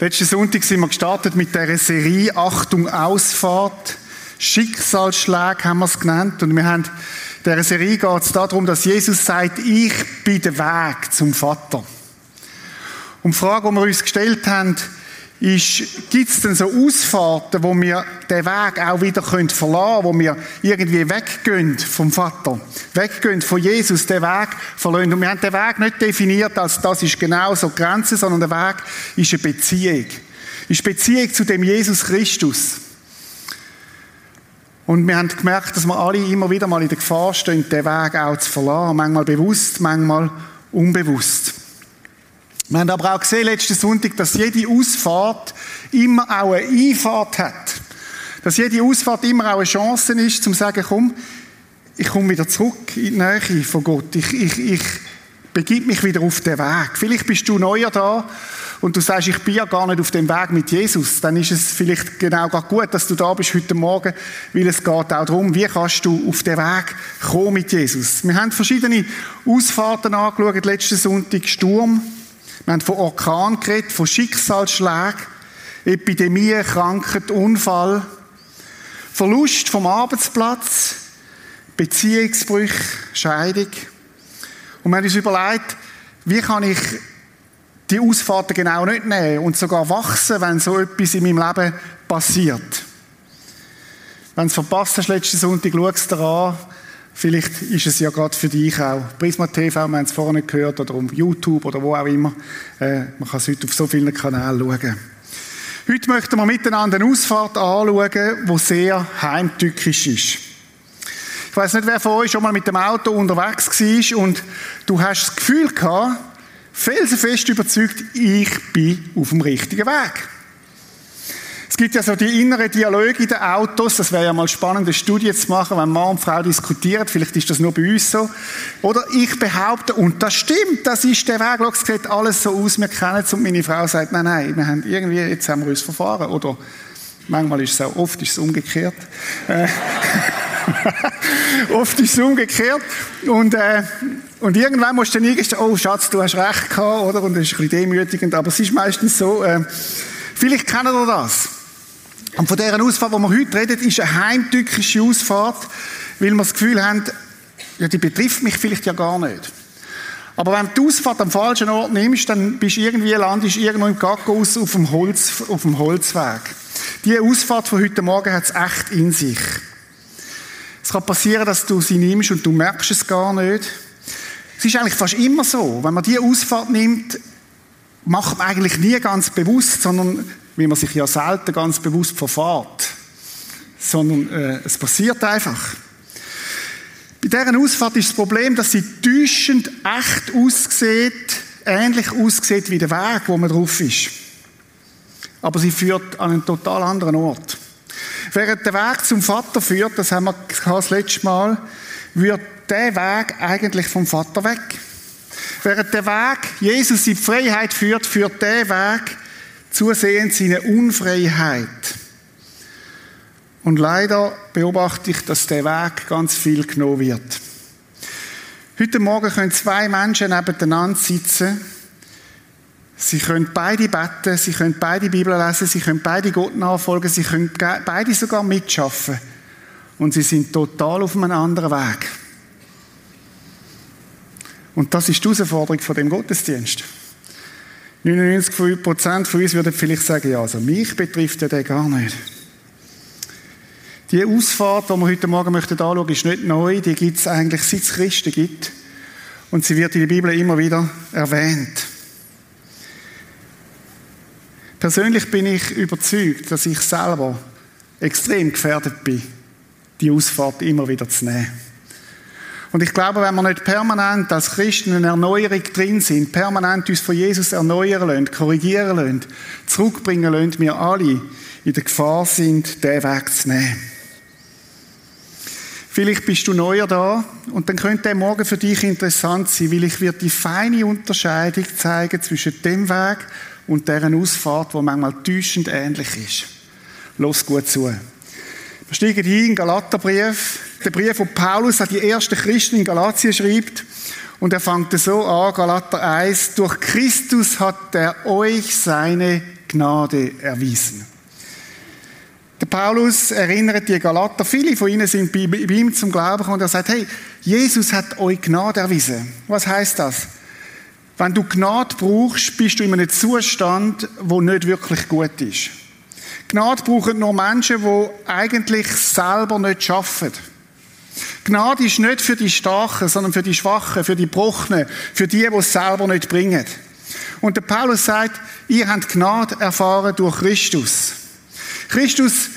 Letzten Sonntag sind wir gestartet mit der Serie Achtung Ausfahrt. Schicksalsschläge haben wir es genannt. Und wir haben, in dieser Serie geht es darum, dass Jesus sagt, ich bin der Weg zum Vater. Und die Frage, die wir uns gestellt haben, gibt es denn so Ausfahrten, wo wir den Weg auch wieder können verlassen können, wo wir irgendwie weggehen vom Vater, weggehen von Jesus, den Weg verlassen. Und wir haben den Weg nicht definiert als das ist genau so Grenze, sondern der Weg ist eine Beziehung. Ist Beziehung zu dem Jesus Christus. Und wir haben gemerkt, dass wir alle immer wieder mal in der Gefahr stehen, den Weg auch zu verlassen. Manchmal bewusst, manchmal unbewusst. Wir haben aber auch gesehen letzten Sonntag, dass jede Ausfahrt immer auch eine Einfahrt hat. Dass jede Ausfahrt immer auch eine Chance ist, zum zu sagen, komm, ich komme wieder zurück in die Nähe von Gott. Ich, ich, ich begib mich wieder auf den Weg. Vielleicht bist du neuer da und du sagst, ich bin ja gar nicht auf dem Weg mit Jesus. Dann ist es vielleicht genau gut, dass du da bist heute Morgen, weil es geht auch darum, wie kannst du auf den Weg kommen mit Jesus. Wir haben verschiedene Ausfahrten angeschaut, letzten Sonntag Sturm, wir haben von Orkan geredet, von Schicksalsschlägen, Epidemie, Krankheit, Unfall, Verlust vom Arbeitsplatz, Beziehungsbrüche, Scheidung. Und wir haben uns überlegt, wie kann ich die Ausfahrten genau nicht nehmen und sogar wachsen, wenn so etwas in meinem Leben passiert. Wenn du es verpasst hast letzten Sonntag, schau es dir an. Vielleicht ist es ja gerade für dich auch. Prisma TV, wir haben es vorhin gehört, oder um YouTube oder wo auch immer. Äh, man kann es heute auf so vielen Kanälen schauen. Heute möchten wir miteinander eine Ausfahrt anschauen, die sehr heimtückisch ist. Ich weiß nicht, wer von euch schon mal mit dem Auto unterwegs war und du hast das Gefühl gehabt, felsenfest überzeugt, ich bin auf dem richtigen Weg gibt ja so die inneren Dialoge in den Autos. Das wäre ja mal spannend, eine Studie zu machen, wenn Mann und Frau diskutieren. Vielleicht ist das nur bei uns so. Oder ich behaupte, und das stimmt, das ist der Weg. Es sieht alles so aus, wir kennen es. Und meine Frau sagt, nein, nein, wir haben irgendwie, jetzt haben wir uns verfahren. Oder manchmal ist es auch, oft ist es umgekehrt. Äh, oft ist es umgekehrt. Und, äh, und irgendwann musst du dann eingestehen, oh Schatz, du hast recht gehabt, oder? Und das ist ein bisschen demütigend. Aber es ist meistens so, äh, vielleicht kennen wir das. Und von dieser Ausfahrt, die wir heute reden, ist eine heimtückische Ausfahrt, weil wir das Gefühl haben, ja, die betrifft mich vielleicht ja gar nicht. Aber wenn du die Ausfahrt am falschen Ort nimmst, dann bist du irgendwie, landest irgendwo im Gackhaus auf dem, auf dem Holzweg. Die Ausfahrt von heute Morgen hat es echt in sich. Es kann passieren, dass du sie nimmst und du merkst es gar nicht. Es ist eigentlich fast immer so. Wenn man diese Ausfahrt nimmt, macht man eigentlich nie ganz bewusst, sondern wie man sich ja selten ganz bewusst verfahrt, sondern äh, es passiert einfach. Bei dieser Ausfahrt ist das Problem, dass sie täuschend echt aussieht, ähnlich aussieht wie der Weg, wo man drauf ist. Aber sie führt an einen total anderen Ort. Während der Weg zum Vater führt, das haben wir das letzte Mal, wird der Weg eigentlich vom Vater weg. Während der Weg Jesus in die Freiheit führt, führt der Weg zusehends seine Unfreiheit. Und leider beobachte ich, dass der Weg ganz viel genommen wird. Heute Morgen können zwei Menschen nebeneinander sitzen. Sie können beide beten, sie können beide Bibel lesen, sie können beide Gott nachfolgen, sie können beide sogar mitschaffen. Und sie sind total auf einem anderen Weg. Und das ist die Herausforderung von dem Gottesdienst. 99% von uns würden vielleicht sagen, ja, also mich betrifft ja der gar nicht. Die Ausfahrt, die wir heute Morgen möchten anschauen, ist nicht neu. Die gibt es eigentlich, seit es Christen gibt. Und sie wird in der Bibel immer wieder erwähnt. Persönlich bin ich überzeugt, dass ich selber extrem gefährdet bin, die Ausfahrt immer wieder zu nehmen. Und ich glaube, wenn wir nicht permanent als Christen in Erneuerung drin sind, permanent uns von Jesus erneuern lassen, korrigieren lassen, zurückbringen lassen, wir alle in der Gefahr sind, den Weg zu nehmen. Vielleicht bist du neuer da und dann könnte der Morgen für dich interessant sein, weil ich wird die feine Unterscheidung zeigen zwischen dem Weg und deren Ausfahrt, wo manchmal täuschend ähnlich ist. Los gut zu. Wir steigen hier in Galaterbrief, der Brief, von Paulus an die ersten Christen in Galatien schreibt. Und er fängt so an, Galater 1, durch Christus hat er euch seine Gnade erwiesen. Der Paulus erinnert die Galater, viele von ihnen sind bei, ihm zum Glauben gekommen und er sagt, hey, Jesus hat euch Gnade erwiesen. Was heißt das? Wenn du Gnade brauchst, bist du in einem Zustand, wo nicht wirklich gut ist. Gnade brauchen nur Menschen, die eigentlich selber nicht schaffen. Gnade ist nicht für die Starken, sondern für die Schwachen, für die Brochenen, für die, die es selber nicht bringen. Und der Paulus sagt, ihr habt Gnade erfahren durch Christus. Christus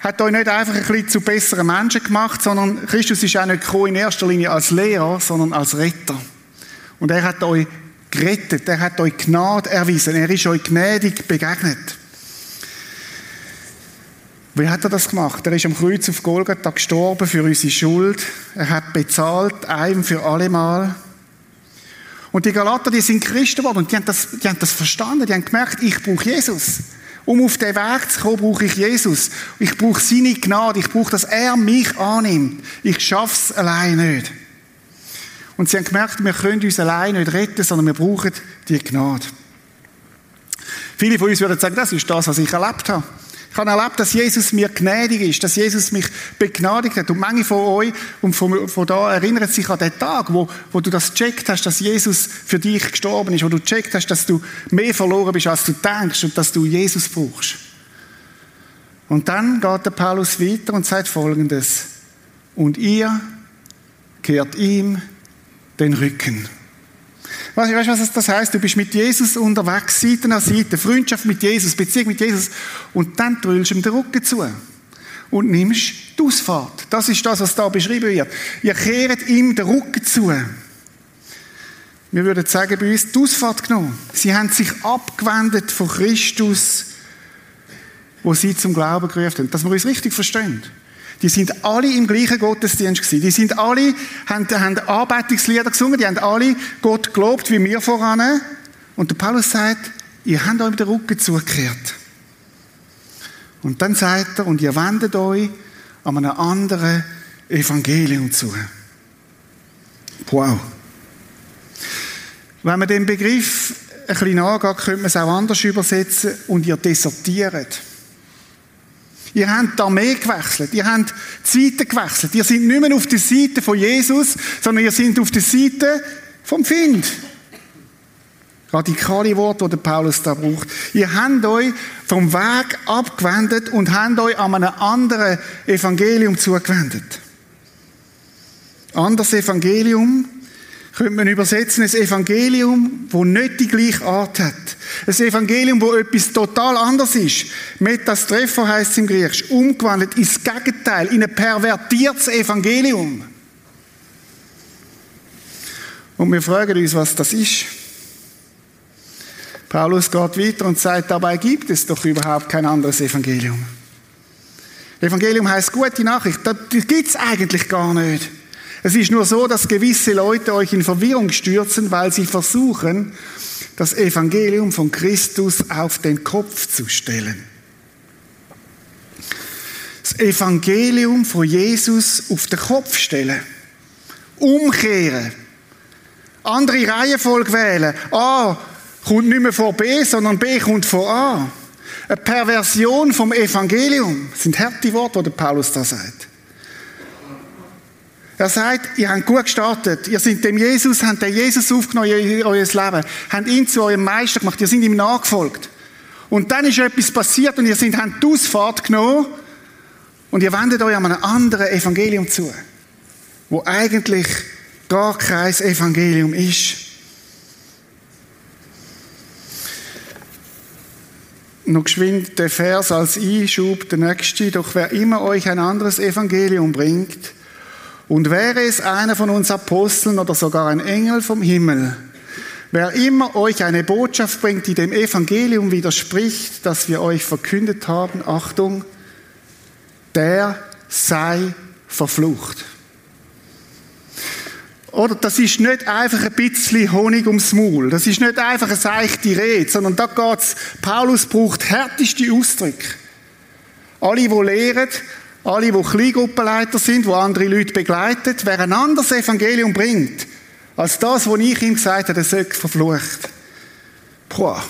hat euch nicht einfach ein bisschen zu besseren Menschen gemacht, sondern Christus ist auch nicht in erster Linie als Lehrer, sondern als Retter. Und er hat euch gerettet, er hat euch Gnade erwiesen, er ist euch gnädig begegnet. Wie hat er das gemacht? Er ist am Kreuz auf Golgatha gestorben für unsere Schuld. Er hat bezahlt, ein für alle Mal. Und die Galater, die sind Christen geworden und die haben das, die haben das verstanden. Die haben gemerkt, ich brauche Jesus. Um auf den Weg zu kommen, brauche ich Jesus. Ich brauche seine Gnade. Ich brauche, dass er mich annimmt. Ich schaffe es allein nicht. Und sie haben gemerkt, wir können uns allein nicht retten, sondern wir brauchen die Gnade. Viele von uns würden sagen, das ist das, was ich erlebt habe. Ich habe erlebt, dass Jesus mir gnädig ist, dass Jesus mich begnadigt hat. Und manche von euch, und von, von da erinnern sich an den Tag, wo, wo du das gecheckt hast, dass Jesus für dich gestorben ist, wo du gecheckt hast, dass du mehr verloren bist, als du denkst und dass du Jesus brauchst. Und dann geht der Paulus weiter und sagt Folgendes. Und ihr kehrt ihm den Rücken. Weißt du, was das heißt? Du bist mit Jesus unterwegs, Seite an Seite, Freundschaft mit Jesus, Beziehung mit Jesus, und dann drüllst du ihm den Rücken zu und nimmst die Ausfahrt. Das ist das, was da beschrieben wird. Ihr kehrt ihm den Rücken zu. Wir würden sagen, bei uns die Ausfahrt genommen. Sie haben sich abgewendet von Christus, wo sie zum Glauben gerufen haben. Dass wir uns richtig verstehen. Die sind alle im gleichen Gottesdienst gewesen. Die sind alle, haben, haben Arbeitungslieder gesungen, die haben alle Gott gelobt, wie wir voran. Und der Paulus sagt, ihr habt euch den Rücken zugekehrt. Und dann sagt er, und ihr wendet euch an einem anderen Evangelium zu. Wow. Wenn man den Begriff ein bisschen nachgeht, könnte man es auch anders übersetzen und ihr desertiert. Ihr habt die Armee gewechselt. Ihr habt die Seite gewechselt. Ihr seid nicht mehr auf der Seite von Jesus, sondern ihr seid auf der Seite vom Find. Radikale Worte, die Paulus da braucht. Ihr habt euch vom Weg abgewendet und habt euch an einem anderen Evangelium zugewendet. Anderes Evangelium könnte man übersetzen, ein Evangelium, wo nicht die gleiche Art hat. Ein Evangelium, wo etwas total anders ist. Metastrepho heißt es im Griechisch. Umgewandelt ins Gegenteil, in ein pervertiertes Evangelium. Und wir fragen uns, was das ist. Paulus geht weiter und sagt, dabei gibt es doch überhaupt kein anderes Evangelium. Evangelium heißt gute Nachricht. Das gibt es eigentlich gar nicht. Es ist nur so, dass gewisse Leute euch in Verwirrung stürzen, weil sie versuchen, das Evangelium von Christus auf den Kopf zu stellen. Das Evangelium von Jesus auf den Kopf stellen. Umkehren. Andere Reihenfolge wählen. A kommt nicht mehr vor B, sondern B kommt vor A. Eine Perversion vom Evangelium. Das sind harte Worte, die Paulus da sagt. Er sagt, ihr habt gut gestartet. Ihr seid dem Jesus, habt den Jesus aufgenommen in euer Leben. Habt ihn zu eurem Meister gemacht. Ihr seid ihm nachgefolgt. Und dann ist etwas passiert und ihr seid, habt die Ausfahrt genommen und ihr wendet euch an einem anderen Evangelium zu, wo eigentlich gar kein Evangelium ist. Noch geschwind der Vers als Einschub, der nächste. Doch wer immer euch ein anderes Evangelium bringt, und wäre es einer von uns Aposteln oder sogar ein Engel vom Himmel, wer immer euch eine Botschaft bringt, die dem Evangelium widerspricht, das wir euch verkündet haben, Achtung, der sei verflucht. Oder das ist nicht einfach ein bisschen Honig ums Maul. Das ist nicht einfach eine seichte Rede, sondern da geht's, Paulus braucht härteste Ausdrücke. Alle, die lehren, alle, die Kleingruppenleiter sind, die andere Leute begleiten, wer ein anderes Evangelium bringt, als das, was ich ihm gesagt habe, der sollte verflucht. Boah.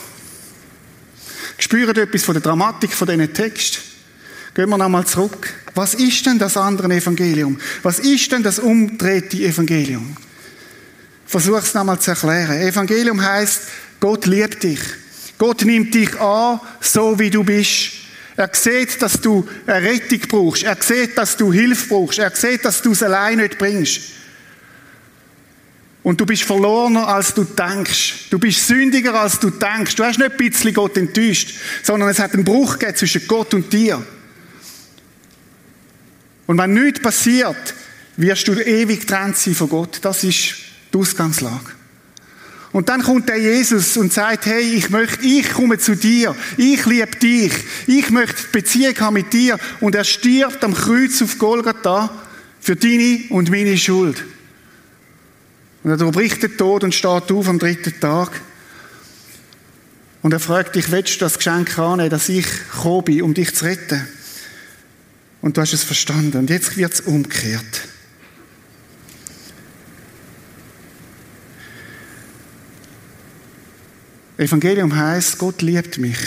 Spüren etwas von der Dramatik von diesen Text? Gehen wir nochmal zurück. Was ist denn das andere Evangelium? Was ist denn das umdrehte Evangelium? Versuch es nochmal zu erklären. Evangelium heißt, Gott liebt dich. Gott nimmt dich an, so wie du bist. Er sieht, dass du eine Rettung brauchst. Er sieht, dass du Hilfe brauchst. Er sieht, dass du es allein nicht bringst. Und du bist verlorener, als du denkst. Du bist sündiger, als du denkst. Du hast nicht ein bisschen Gott enttäuscht, sondern es hat einen Bruch gegeben zwischen Gott und dir. Und wenn nichts passiert, wirst du ewig getrennt sein von Gott. Das ist die Ausgangslage. Und dann kommt der Jesus und sagt, hey, ich möchte, ich komme zu dir. Ich liebe dich. Ich möchte Beziehung haben mit dir. Und er stirbt am Kreuz auf Golgatha für deine und meine Schuld. Und er durchbricht den Tod und steht auf am dritten Tag. Und er fragt dich, willst du das Geschenk annehmen, dass ich gekommen bin, um dich zu retten? Und du hast es verstanden. Und jetzt wird es umgekehrt. Evangelium heißt, Gott liebt mich.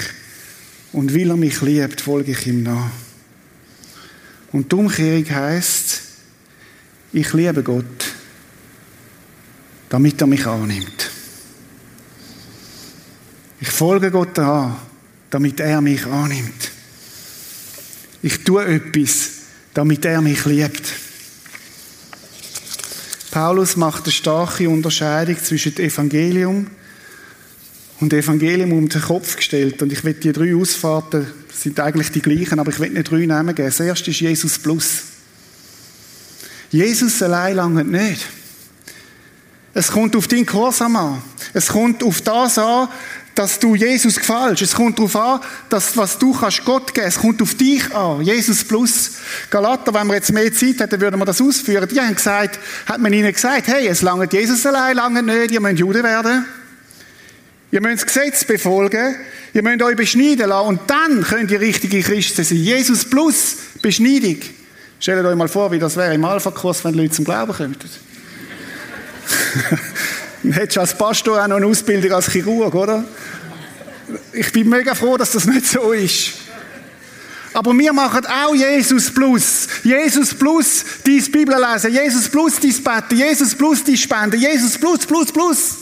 Und weil er mich liebt, folge ich ihm nach. Und die Umkehrung heißt, ich liebe Gott, damit er mich annimmt. Ich folge Gott an, damit er mich annimmt. Ich tue etwas, damit er mich liebt. Paulus macht eine starke Unterscheidung zwischen dem Evangelium und Evangelium um den Kopf gestellt. Und ich will die drei Ausfahrten, sind eigentlich die gleichen, aber ich will nicht drei Namen geben. Das erste ist Jesus Plus. Jesus allein lange nicht. Es kommt auf deinen Gehorsam an. Es kommt auf das an, dass du Jesus gefällst. Es kommt darauf an, dass was du kannst Gott geben. Es kommt auf dich an. Jesus plus. Galater, wenn wir jetzt mehr Zeit hätten, würden wir das ausführen. Die haben gesagt, hat man ihnen gesagt, hey, es lange Jesus allein lange nicht, ihr müsst Jude werden. Ihr müsst das Gesetz befolgen. Ihr müsst euch beschneiden lassen. Und dann könnt ihr richtige Christen sein. Jesus plus Beschneidung. Stellt euch mal vor, wie das wäre im Alpha-Kurs, wenn Leute zum Glauben kommen. Dann hättest du als Pastor auch noch eine Ausbildung als Chirurg, oder? Ich bin mega froh, dass das nicht so ist. Aber wir machen auch Jesus plus. Jesus plus dies Bibel lesen. Jesus plus dies beten. Jesus plus dies spenden. Jesus plus, plus, plus.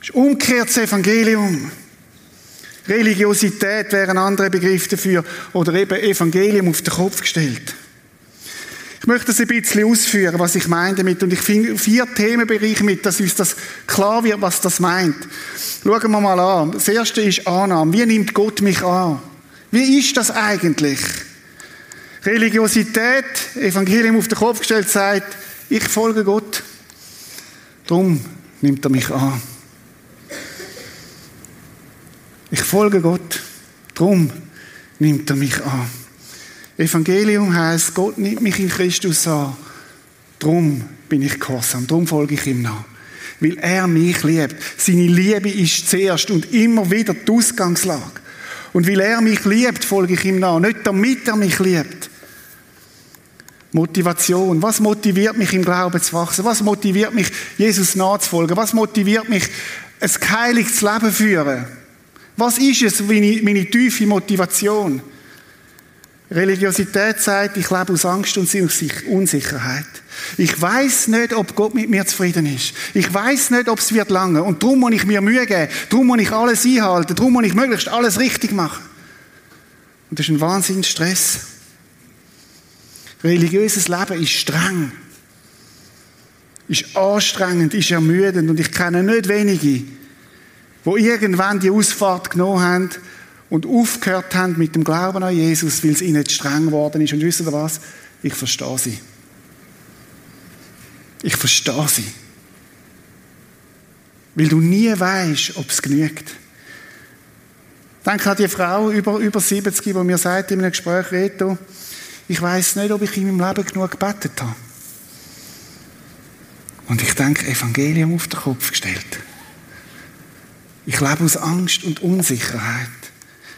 Das ist umgekehrtes Evangelium. Religiosität wäre ein anderer Begriff dafür. Oder eben Evangelium auf den Kopf gestellt. Ich möchte das ein bisschen ausführen, was ich meine damit. Und ich finde vier Themenbereiche mit, dass uns das klar wird, was das meint. Schauen wir mal an. Das erste ist Annahme. Wie nimmt Gott mich an? Wie ist das eigentlich? Religiosität, Evangelium auf den Kopf gestellt, sagt, ich folge Gott. Darum nimmt er mich an. Ich folge Gott. Darum nimmt er mich an. Evangelium heißt, Gott nimmt mich in Christus an. Drum bin ich gehorsam, drum folge ich ihm nach. Weil er mich liebt. Seine Liebe ist zuerst und immer wieder die Ausgangslage. Und weil er mich liebt, folge ich ihm nach. Nicht damit er mich liebt. Motivation. Was motiviert mich im Glauben zu wachsen? Was motiviert mich, Jesus nachzufolgen? Was motiviert mich, ein geheiligtes Leben zu führen? Was ist es, meine, meine tiefe Motivation? Religiosität sagt, ich lebe aus Angst und Unsicherheit. Ich weiß nicht, ob Gott mit mir zufrieden ist. Ich weiß nicht, ob es wird lange. Und darum muss ich mir Mühe geben. Darum muss ich alles einhalten. Darum muss ich möglichst alles richtig machen. Und das ist ein Wahnsinn Stress. Religiöses Leben ist streng. Ist anstrengend, ist ermüdend. Und ich kenne nicht wenige, wo irgendwann die Ausfahrt genommen haben und aufgehört haben mit dem Glauben an Jesus, weil es ihnen zu streng geworden ist. Und wisst ihr was? Ich verstehe sie. Ich verstehe sie. Weil du nie weißt, ob es genügt. Denke an die Frau über, über 70, die mir sagt in einem Gespräch, Reto, ich weiß nicht, ob ich in meinem Leben genug gebetet habe. Und ich denke, Evangelium auf den Kopf gestellt. Ich lebe aus Angst und Unsicherheit.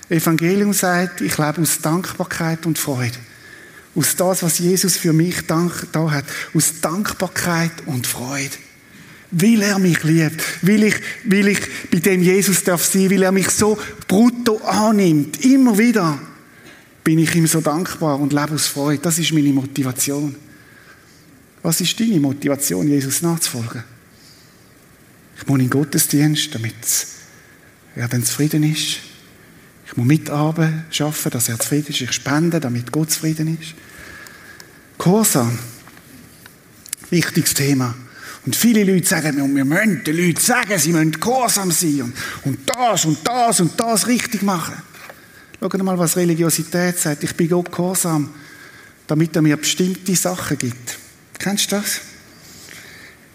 Evangelium sagt, ich lebe aus Dankbarkeit und Freude. Aus das, was Jesus für mich da hat. Aus Dankbarkeit und Freude. Weil er mich liebt. Weil ich, weil ich bei dem Jesus darf sein, weil er mich so brutto annimmt. Immer wieder bin ich ihm so dankbar und lebe aus Freude. Das ist meine Motivation. Was ist deine Motivation, Jesus nachzufolgen? Ich muss in den Gottesdienst, damit er dann zufrieden ist. Ich muss mitarbeiten, schaffen, dass er zufrieden ist. Ich spende, damit Gott zufrieden ist. Gehorsam. Wichtiges Thema. Und viele Leute sagen, wir müssen den Leuten sagen, sie müssen gehorsam sein und, und das und das und das richtig machen. Schaut mal, was Religiosität sagt. Ich bin Gott gehorsam, damit er mir bestimmte Sachen gibt. Kennst du das?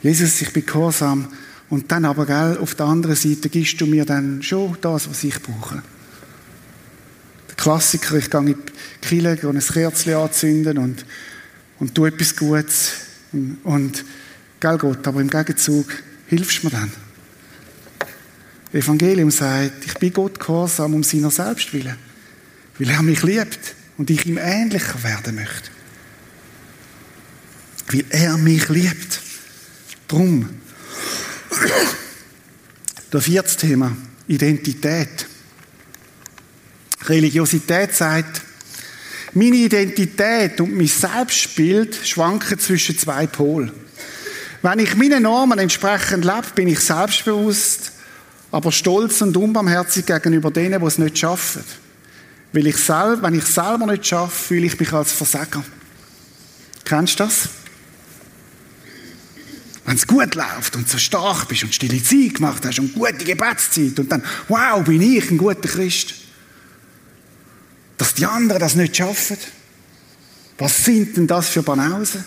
Jesus, ich bin gehorsam. Und dann aber, gell, auf der anderen Seite gibst du mir dann schon das, was ich brauche. Der Klassiker, ich gehe in die Kille, gehe ein Kerzchen anzünden und, und tu etwas Gutes. Und, und gell Gott, aber im Gegenzug hilfst du mir dann. Das Evangelium sagt, ich bin Gott gehorsam um seiner selbst willen weil er mich liebt und ich ihm ähnlicher werden möchte. Weil er mich liebt. Drum. Das vierte Thema, Identität. Religiosität sagt, meine Identität und mein Selbstbild schwanken zwischen zwei Polen. Wenn ich meinen Normen entsprechend lebe, bin ich selbstbewusst, aber stolz und unbarmherzig gegenüber denen, die es nicht schaffen. Weil ich selber, wenn ich selber nicht schaffe, fühle ich mich als Versager. Kennst du das? Wenn es gut läuft und so stark bist und stille Zeit gemacht hast und gute Gebetszeit und dann, wow, bin ich ein guter Christ. Dass die anderen das nicht schaffen. Was sind denn das für Banausen?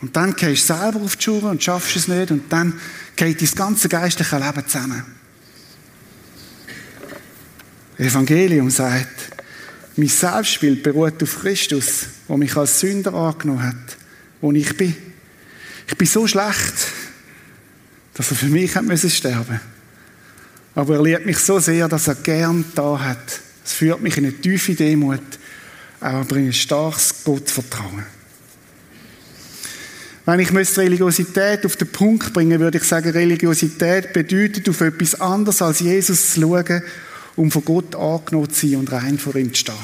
Und dann gehst du selber auf die Schuhe und schaffst es nicht und dann geht dein ganze geistliche Leben zusammen. Evangelium sagt, mein Selbstbild beruht auf Christus, der mich als Sünder angenommen hat, wo ich bin. Ich bin so schlecht, dass er für mich hat müssen sterben. Aber er liebt mich so sehr, dass er gern da hat. Es führt mich in eine tiefe Demut, aber in ein starkes Gottvertrauen. Wenn ich Religiosität auf den Punkt bringen würde ich sagen, Religiosität bedeutet, auf etwas anderes als Jesus zu schauen um von Gott angenommen zu sein und rein vor ihm zu stehen.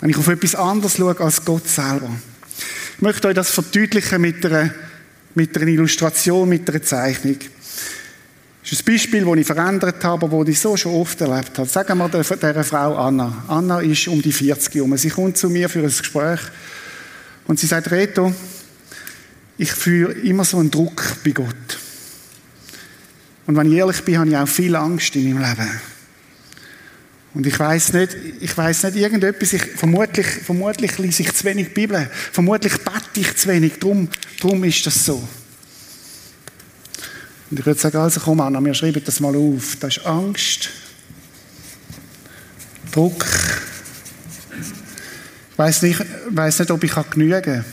Wenn ich auf etwas anderes schaue als Gott selber. Ich möchte euch das verdeutlichen mit einer, mit einer Illustration, mit einer Zeichnung. Das ist ein Beispiel, das ich verändert habe, aber das ich so schon oft erlebt habe. Sagen wir der, Frau Anna. Anna ist um die 40 herum. Sie kommt zu mir für ein Gespräch und sie sagt, Reto, ich fühle immer so einen Druck bei Gott. Und wenn ich ehrlich bin, habe ich auch viel Angst in meinem Leben. Und ich weiß nicht, ich weiß nicht irgendetwas, ich, vermutlich, vermutlich lese ich zu wenig Bibel, vermutlich bete ich zu wenig, darum, darum ist das so. Und ich würde sagen, also komm Anna, wir schreiben das mal auf. Das ist Angst, Druck. Ich weiß nicht, weiß nicht, ob ich genügen kann.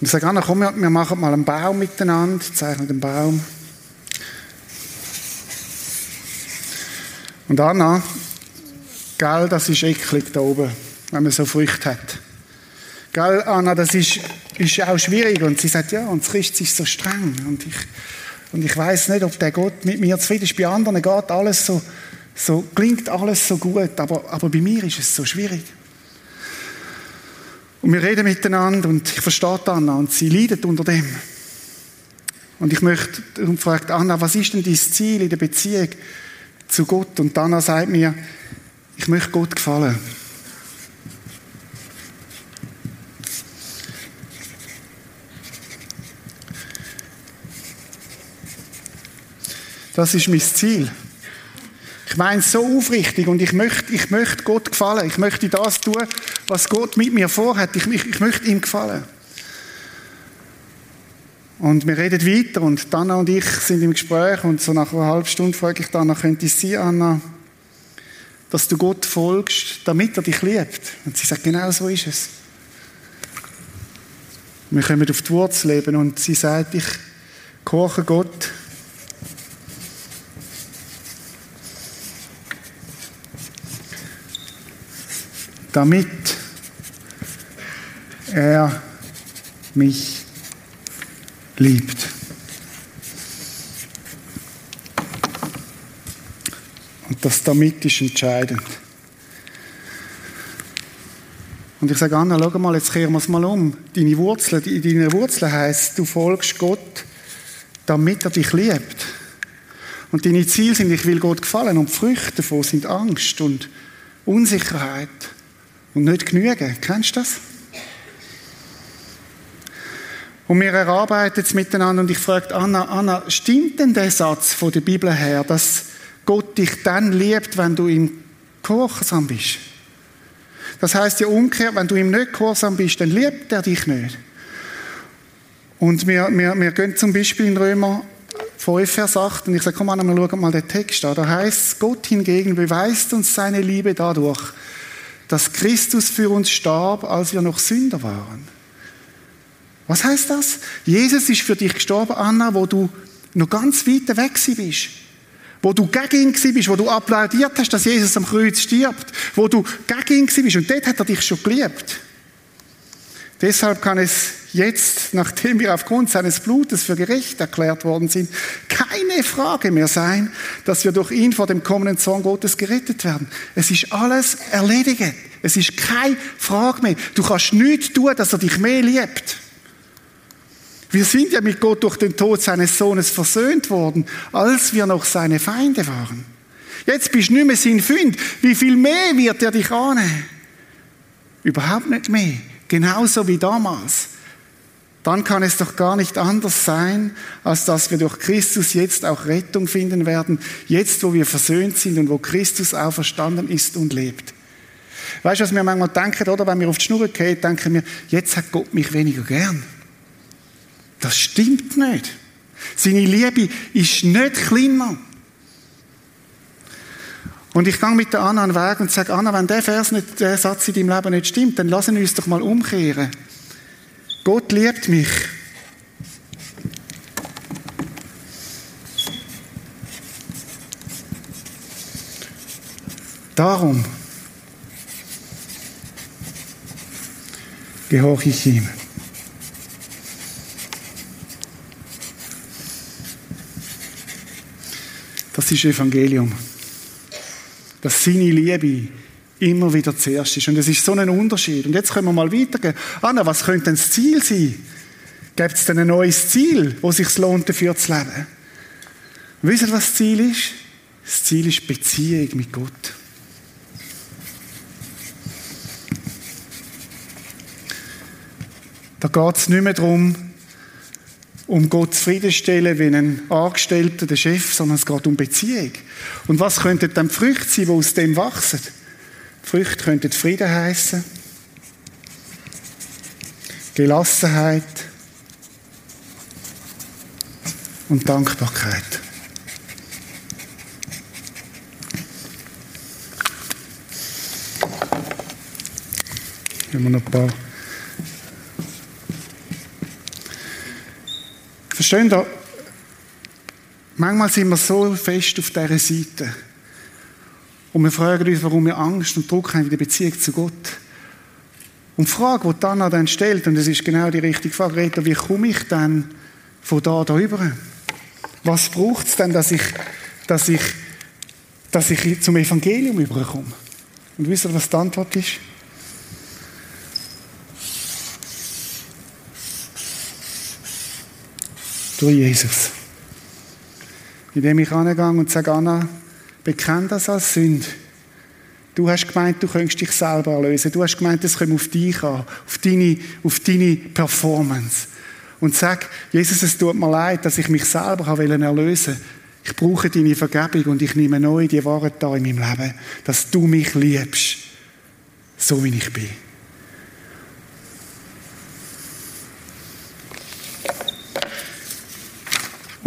Und ich sage, Anna, komm, wir machen mal einen Baum miteinander, zeichnen den Baum. Und Anna, gell, das ist eklig da oben, wenn man so Früchte hat. Gell, Anna, das ist, ist auch schwierig. Und sie sagt, ja, und das Christ ist so streng. Und ich, und ich weiß nicht, ob der Gott mit mir zufrieden ist. Bei anderen geht alles so, so, klingt alles so gut, aber, aber bei mir ist es so schwierig. Und wir reden miteinander und ich verstehe Anna und sie leidet unter dem. Und ich möchte, und fragt Anna, was ist denn dein Ziel in der Beziehung zu Gott? Und Anna sagt mir, ich möchte Gott gefallen. Das ist mein Ziel. Ich meine es so aufrichtig und ich möchte, ich möchte Gott gefallen. Ich möchte das tun, was Gott mit mir vorhat. Ich, ich, ich möchte ihm gefallen. Und wir reden weiter und Dana und ich sind im Gespräch und so nach einer halben Stunde frage ich Dana, könnte es sein, Anna, dass du Gott folgst, damit er dich liebt? Und sie sagt, genau so ist es. Wir kommen auf die Wurzel leben und sie sagt, ich koche Gott, damit er mich liebt. Und das damit ist entscheidend. Und ich sage, Anna, schau mal, jetzt kehren wir es mal um. Deine Wurzeln, deine Wurzeln heisst, du folgst Gott, damit er dich liebt. Und deine Ziele sind, ich will Gott gefallen. Und die Früchte davon sind Angst und Unsicherheit und nicht genügen. Kennst du das? Und wir erarbeiten es miteinander und ich frage Anna, Anna, stimmt denn der Satz von der Bibel her, dass Gott dich dann liebt, wenn du ihm gehorsam bist? Das heißt ja umgekehrt, wenn du ihm nicht gehorsam bist, dann liebt er dich nicht. Und wir, wir, wir gehen zum Beispiel in Römer 5, Vers 8 und ich sage, komm an, wir schauen mal den Text an. Da heißt Gott hingegen beweist uns seine Liebe dadurch, dass Christus für uns starb, als wir noch Sünder waren. Was heißt das? Jesus ist für dich gestorben, Anna, wo du noch ganz weit weg bist. Wo du gegen ihn bist, wo du applaudiert hast, dass Jesus am Kreuz stirbt. Wo du gegen ihn bist. Und dort hat er dich schon geliebt. Deshalb kann es jetzt, nachdem wir aufgrund seines Blutes für gerecht erklärt worden sind, keine Frage mehr sein, dass wir durch ihn vor dem kommenden Zorn Gottes gerettet werden. Es ist alles erledigt. Es ist keine Frage mehr. Du kannst nichts tun, dass er dich mehr liebt. Wir sind ja mit Gott durch den Tod seines Sohnes versöhnt worden, als wir noch seine Feinde waren. Jetzt bist du nicht mehr sein Freund. Wie viel mehr wird er dich annehmen? Überhaupt nicht mehr. Genauso wie damals. Dann kann es doch gar nicht anders sein, als dass wir durch Christus jetzt auch Rettung finden werden. Jetzt, wo wir versöhnt sind und wo Christus auferstanden ist und lebt. Weißt du, was wir manchmal denken, oder? Wenn wir auf die Schnur gehen, denken wir, jetzt hat Gott mich weniger gern. Das stimmt nicht. Seine Liebe ist nicht kleiner. Und ich gehe mit der Anna an den Weg und sage, Anna, wenn der Vers nicht, der Satz in deinem Leben nicht stimmt, dann lassen wir uns doch mal umkehren. Gott liebt mich. Darum gehorche ich ihm. Das ist Evangelium. Dass seine Liebe immer wieder zuerst ist. Und es ist so ein Unterschied. Und jetzt können wir mal weitergehen. Anna, was könnte denn das Ziel sein? Gibt es denn ein neues Ziel, wo sich lohnt, dafür zu leben? Wisst ihr, was das Ziel ist? Das Ziel ist Beziehung mit Gott. Da geht es nicht mehr darum, um Gott zufriedenstellen wie ein Angestellter, der Chef, sondern es geht um Beziehung. Und was könnten dann die Früchte sein, die aus dem wachsen? Früchte könnten Frieden heißen, Gelassenheit und Dankbarkeit. Haben wir noch ein paar Verstehen ihr? Manchmal sind wir so fest auf dieser Seite. Und wir fragen uns, warum wir Angst und Druck haben in der Beziehung zu Gott. Und die Frage, die Anna dann stellt, und das ist genau die richtige Frage, Rita, wie komme ich dann von da darüber? Was braucht es denn, dass ich, dass, ich, dass ich zum Evangelium überkomme? Und wisst ihr, was die Antwort ist? Durch Jesus. Indem ich angehe und sage, Anna, bekenne das als Sünde. Du hast gemeint, du könntest dich selber erlösen. Du hast gemeint, es kommt auf dich an, auf deine, auf deine Performance. Und sag, Jesus, es tut mir leid, dass ich mich selber erlösen wollte. Ich brauche deine Vergebung und ich nehme neu die Wahrheit da in meinem Leben, dass du mich liebst, so wie ich bin.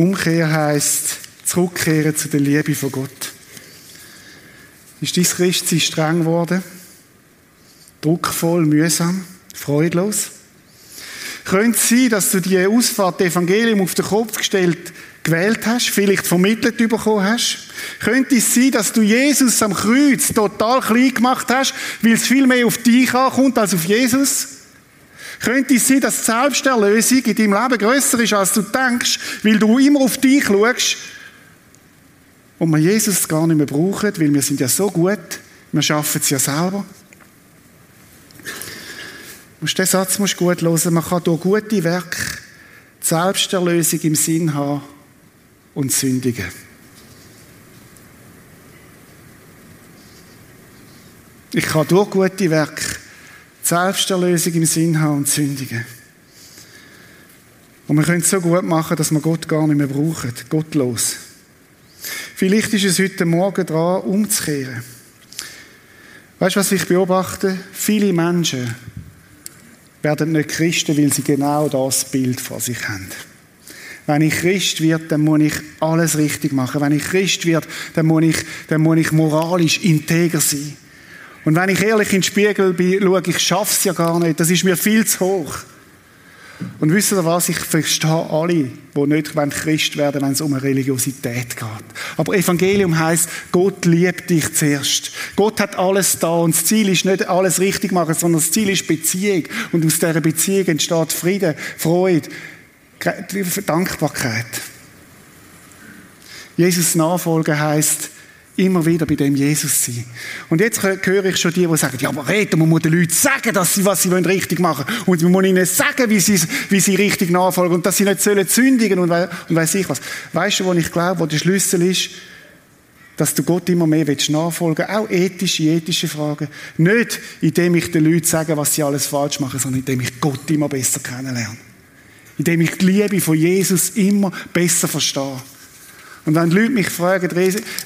Umkehr heißt zurückkehren zu der Liebe von Gott. Ist dein Christsein streng geworden? Druckvoll, mühsam, freudlos? Könnte es sein, dass du die Ausfahrt Evangelium auf den Kopf gestellt gewählt hast, vielleicht vermittelt bekommen hast? Könnte es sein, dass du Jesus am Kreuz total klein gemacht hast, weil es viel mehr auf dich ankommt als auf Jesus? Könnte es sein, dass die Selbsterlösung in deinem Leben grösser ist, als du denkst, weil du immer auf dich schaust und wir Jesus gar nicht mehr brauchen, weil wir sind ja so gut, wir schaffen es ja selber. Und den Satz musst du gut hören. Man kann durch gute Werke die Selbsterlösung im Sinn haben und sündigen. Ich kann durch gute Werke Selbsterlösung im Sinn haben und sündigen. Und wir können es so gut machen, dass wir Gott gar nicht mehr brauchen. Gottlos. Vielleicht ist es heute Morgen dran, umzukehren. Weißt du, was ich beobachte? Viele Menschen werden nicht Christen, weil sie genau das Bild vor sich haben. Wenn ich Christ wird, dann muss ich alles richtig machen. Wenn ich Christ wird, dann muss ich, dann muss ich moralisch integer sein. Und wenn ich ehrlich in den Spiegel bin, schaue, ich schaffe es ja gar nicht. Das ist mir viel zu hoch. Und wisst ihr was? Ich verstehe alle, die nicht Christ werden wenn es um eine Religiosität geht. Aber Evangelium heißt, Gott liebt dich zuerst. Gott hat alles da und das Ziel ist nicht alles richtig machen, sondern das Ziel ist Beziehung. Und aus dieser Beziehung entsteht Frieden, Freude, Dankbarkeit. Jesus Nachfolgen heißt immer wieder bei dem Jesus sein. Und jetzt höre ich schon die, die sagen, ja, aber reden, man muss den Leuten sagen, dass sie, was sie wollen, richtig machen. Und man muss ihnen sagen, wie sie, wie sie richtig nachfolgen und dass sie nicht sollen sündigen und, und weiss ich was. Weißt du, wo ich glaube, wo der Schlüssel ist? Dass du Gott immer mehr willst nachfolgen auch ethische, ethische Fragen. Nicht, indem ich den Leuten sage, was sie alles falsch machen, sondern indem ich Gott immer besser kennenlerne. Indem ich die Liebe von Jesus immer besser verstehe. Und wenn Leute mich fragen,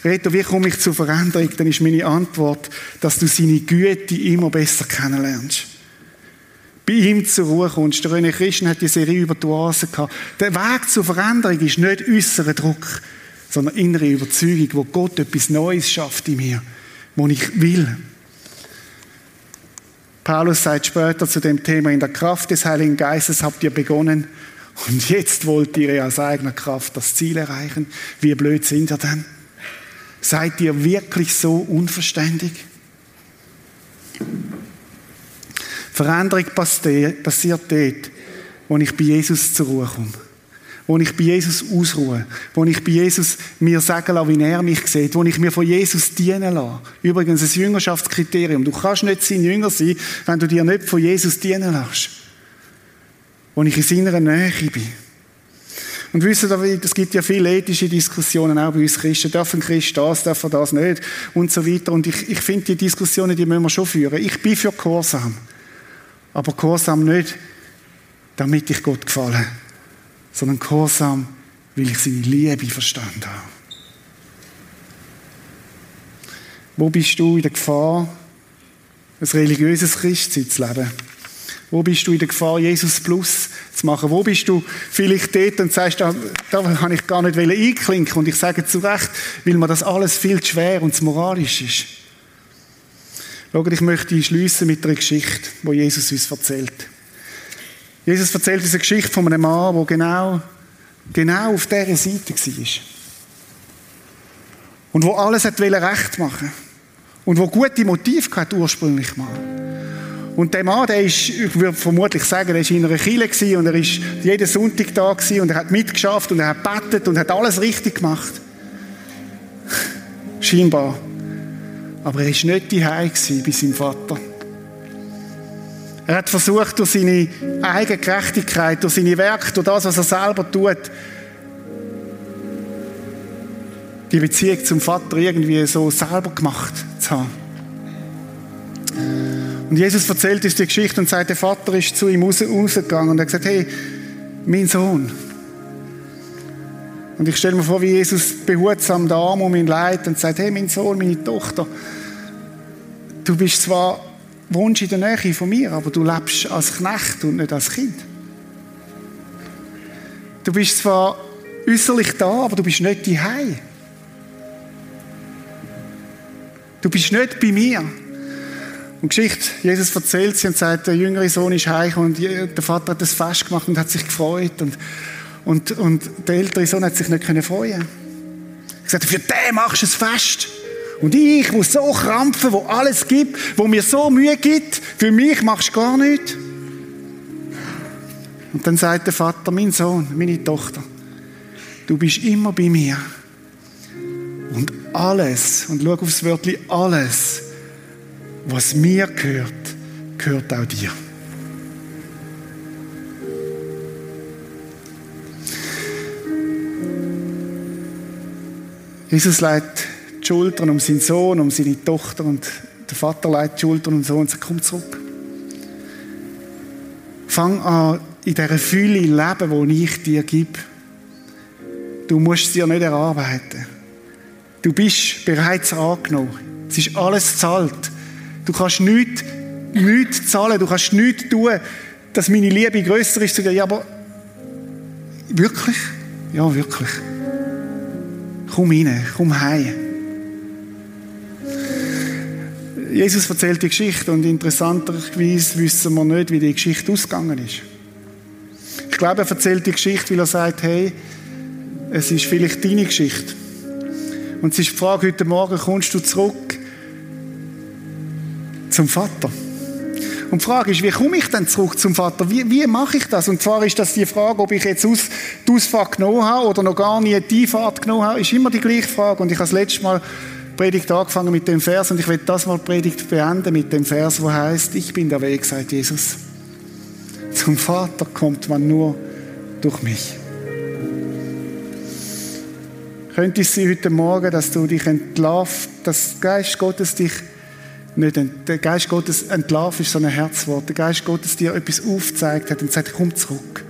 Reto, wie komme ich zur Veränderung, dann ist meine Antwort, dass du seine Güte immer besser kennenlernst. Bei ihm zur Ruhe kommst. Der René Christen hat die Serie über die Oasen gehabt. Der Weg zur Veränderung ist nicht äußerer Druck, sondern innere Überzeugung, wo Gott etwas Neues schafft in mir, wo ich will. Paulus sagt später zu dem Thema, in der Kraft des Heiligen Geistes habt ihr begonnen, und jetzt wollt ihr aus eigener Kraft das Ziel erreichen. Wie blöd sind ihr denn? Seid ihr wirklich so unverständig? Veränderung passiert dort, wo ich bei Jesus zur Ruhe komme. Wo ich bei Jesus ausruhe. Wo ich bei Jesus mir sagen lasse, wie er mich sieht. Wo ich mir von Jesus dienen lasse. Übrigens ein Jüngerschaftskriterium. Du kannst nicht sein Jünger sein, wenn du dir nicht von Jesus dienen lässt wo ich in seiner Nähe bin. Und wissen es gibt ja viele ethische Diskussionen, auch bei uns Christen. Darf ein Christ das, darf er das nicht? Und so weiter. Und ich, ich finde, die Diskussionen, die müssen wir schon führen. Ich bin für Gehorsam. Aber Gehorsam nicht, damit ich Gott gefalle, sondern Gehorsam, weil ich seine Liebe verstanden habe. Wo bist du in der Gefahr, ein religiöses Christsein zu leben? Wo bist du in der Gefahr, Jesus Plus zu machen? Wo bist du vielleicht dort und sagst, da, da kann ich gar nicht einklinken? Und ich sage zu Recht, weil mir das alles viel zu schwer und zu moralisch ist. Schau, ich möchte schließen mit einer Geschichte, wo Jesus uns erzählt. Jesus erzählt uns eine Geschichte von einem Mann, der genau, genau auf dieser Seite war. Und wo alles hat recht machen Und wo gute Motive hatte ursprünglich mal. Und der Mann, der ist, ich würde vermutlich sagen, der ist in einer Kirche und er ist jeden Sonntag da gewesen und er hat mitgeschafft und er hat bettet und hat alles richtig gemacht. Scheinbar. Aber er ist nicht die bei seinem Vater. Er hat versucht, durch seine eigene Gerechtigkeit, durch seine Werke, durch das, was er selber tut, die Beziehung zum Vater irgendwie so selber gemacht zu haben. Und Jesus erzählt uns die Geschichte und sagt, der Vater ist zu ihm rausgegangen und er hat gesagt, hey, mein Sohn. Und ich stelle mir vor, wie Jesus behutsam den Arm um ihn leitet und sagt, hey, mein Sohn, meine Tochter, du bist zwar, wohnst in der Nähe von mir, aber du lebst als Knecht und nicht als Kind. Du bist zwar äußerlich da, aber du bist nicht die Du bist nicht bei mir. Und Geschichte, Jesus erzählt sie und sagt, der jüngere Sohn ist heim und der Vater hat das Fest gemacht und hat sich gefreut und, und, und der ältere Sohn hat sich nicht können freuen. Er gesagt, für den machst du ein Fest. Und ich, wo so krampfen, wo alles gibt, wo mir so Mühe gibt, für mich machst du gar nichts. Und dann sagt der Vater, mein Sohn, meine Tochter, du bist immer bei mir. Und alles, und schau aufs Wörtchen, alles, was mir gehört, gehört auch dir. Jesus leitet die Schultern um seinen Sohn, um seine Tochter und der Vater leitet die Schultern um den Sohn und sagt, komm zurück. Fang an, in dieser Fülle leben, die ich dir gebe. Du musst es dir nicht erarbeiten. Du bist bereits angenommen. Es ist alles zahlt. Du kannst nichts, nichts zahlen. Du kannst nichts tun, dass meine Liebe größer ist zu dir. Ja, aber wirklich? Ja, wirklich. Komm rein, komm heim. Jesus erzählt die Geschichte und interessanterweise wissen wir nicht, wie die Geschichte ausgegangen ist. Ich glaube, er erzählt die Geschichte, weil er sagt, hey, es ist vielleicht deine Geschichte. Und es ist die Frage, heute Morgen kommst du zurück zum Vater. Und die Frage ist, wie komme ich denn zurück zum Vater? Wie, wie mache ich das? Und zwar ist das die Frage, ob ich jetzt aus, die Ausfahrt genommen habe oder noch gar nie die Fahrt genommen habe, ist immer die gleiche Frage. Und ich habe das letzte Mal Predigt angefangen mit dem Vers und ich werde das mal Predigt beenden mit dem Vers, wo heißt, ich bin der Weg, sagt Jesus. Zum Vater kommt man nur durch mich. Könnte es sein heute Morgen, dass du dich entlarvst, dass Geist Gottes dich nicht, der Geist Gottes entlarvt ist so ein Herzwort. Der Geist Gottes dir etwas aufzeigt hat und sagt, komm zurück.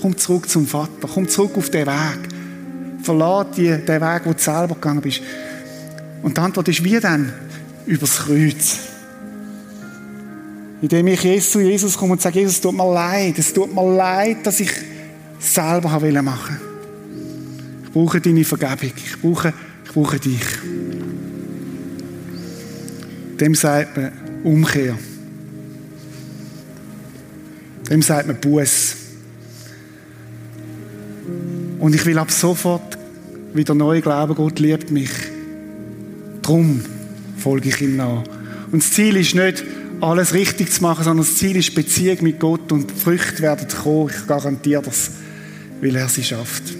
Komm zurück zum Vater. Komm zurück auf den Weg. Verlade dir den Weg, wo du selber gegangen bist. Und die Antwort ist, wie denn? Übers Kreuz. Indem ich zu Jesus komme und sage, Jesus, es tut mir leid. Es tut mir leid, dass ich selber machen wollte. Ich brauche deine Vergebung. Ich brauche, ich brauche dich. Dem sagt man Umkehr. Dem sagt man Buß. Und ich will ab sofort wieder neu glauben, Gott liebt mich. Drum folge ich ihm nach. Und das Ziel ist nicht, alles richtig zu machen, sondern das Ziel ist Beziehung mit Gott und Früchte werden kommen. Ich garantiere das, weil er sie schafft.